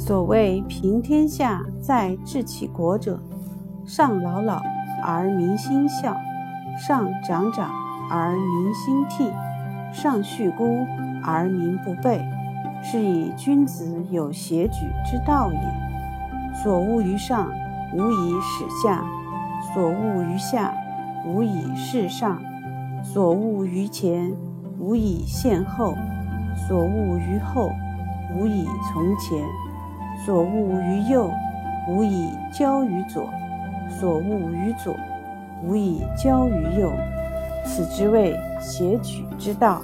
所谓平天下在治其国者，上老老而民心孝，上长长而民心替，上恤孤而民不备，是以君子有协举之道也。所恶于上，无以使下；所恶于下，无以事上；所恶于前，无以献后；所恶于后，无以从前；所恶于右，无以交于左；所恶于左，无以交于右。此之谓邪举之道。